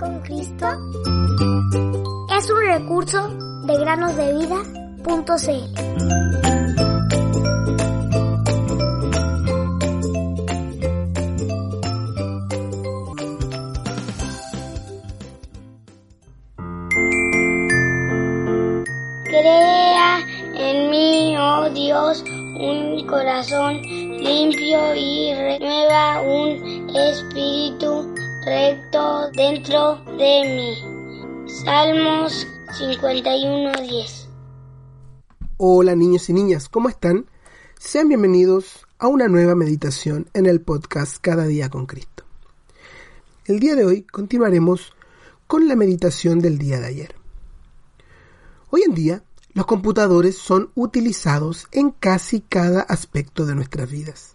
con Cristo es un recurso de granosdevida.cl. Crea en mí, oh Dios, un corazón limpio y renueva un espíritu recto dentro de mí. Salmos 51:10. Hola niños y niñas, ¿cómo están? Sean bienvenidos a una nueva meditación en el podcast Cada día con Cristo. El día de hoy continuaremos con la meditación del día de ayer. Hoy en día, los computadores son utilizados en casi cada aspecto de nuestras vidas.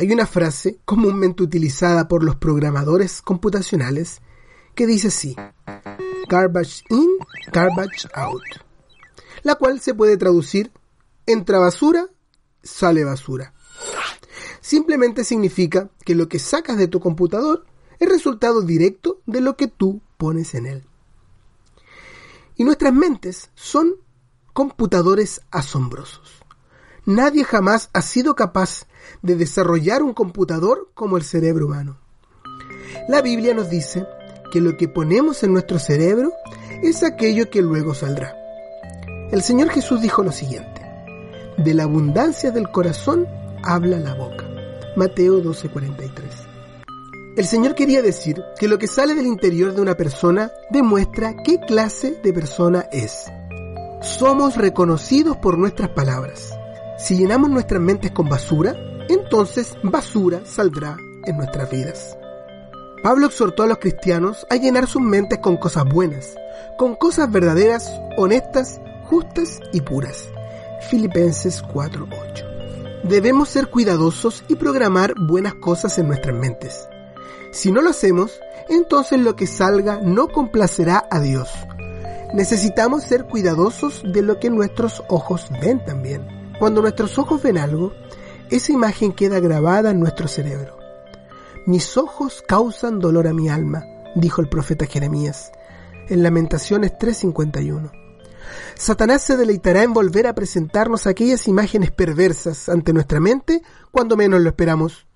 Hay una frase comúnmente utilizada por los programadores computacionales que dice así, garbage in, garbage out, la cual se puede traducir, entra basura, sale basura. Simplemente significa que lo que sacas de tu computador es resultado directo de lo que tú pones en él. Y nuestras mentes son computadores asombrosos. Nadie jamás ha sido capaz de desarrollar un computador como el cerebro humano. La Biblia nos dice que lo que ponemos en nuestro cerebro es aquello que luego saldrá. El Señor Jesús dijo lo siguiente, de la abundancia del corazón habla la boca. Mateo 12:43. El Señor quería decir que lo que sale del interior de una persona demuestra qué clase de persona es. Somos reconocidos por nuestras palabras. Si llenamos nuestras mentes con basura, entonces basura saldrá en nuestras vidas. Pablo exhortó a los cristianos a llenar sus mentes con cosas buenas, con cosas verdaderas, honestas, justas y puras. Filipenses 4:8. Debemos ser cuidadosos y programar buenas cosas en nuestras mentes. Si no lo hacemos, entonces lo que salga no complacerá a Dios. Necesitamos ser cuidadosos de lo que nuestros ojos ven también. Cuando nuestros ojos ven algo, esa imagen queda grabada en nuestro cerebro. Mis ojos causan dolor a mi alma, dijo el profeta Jeremías, en Lamentaciones 3:51. Satanás se deleitará en volver a presentarnos aquellas imágenes perversas ante nuestra mente cuando menos lo esperamos.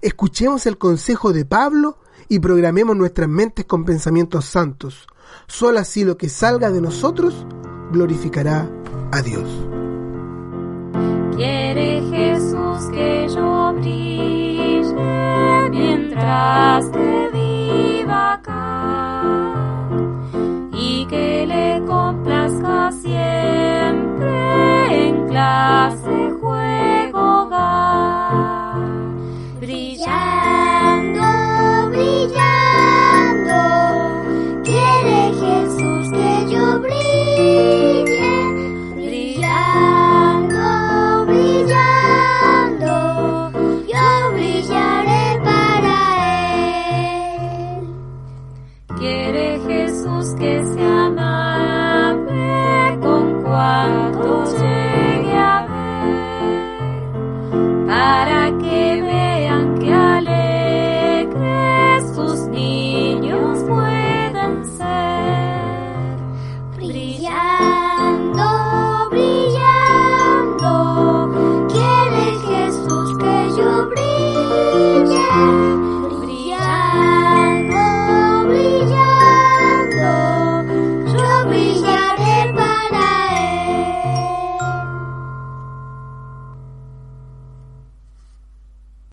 Escuchemos el consejo de Pablo y programemos nuestras mentes con pensamientos santos. Solo así lo que salga de nosotros glorificará a Dios. Quiere Jesús que yo brille mientras que para que vea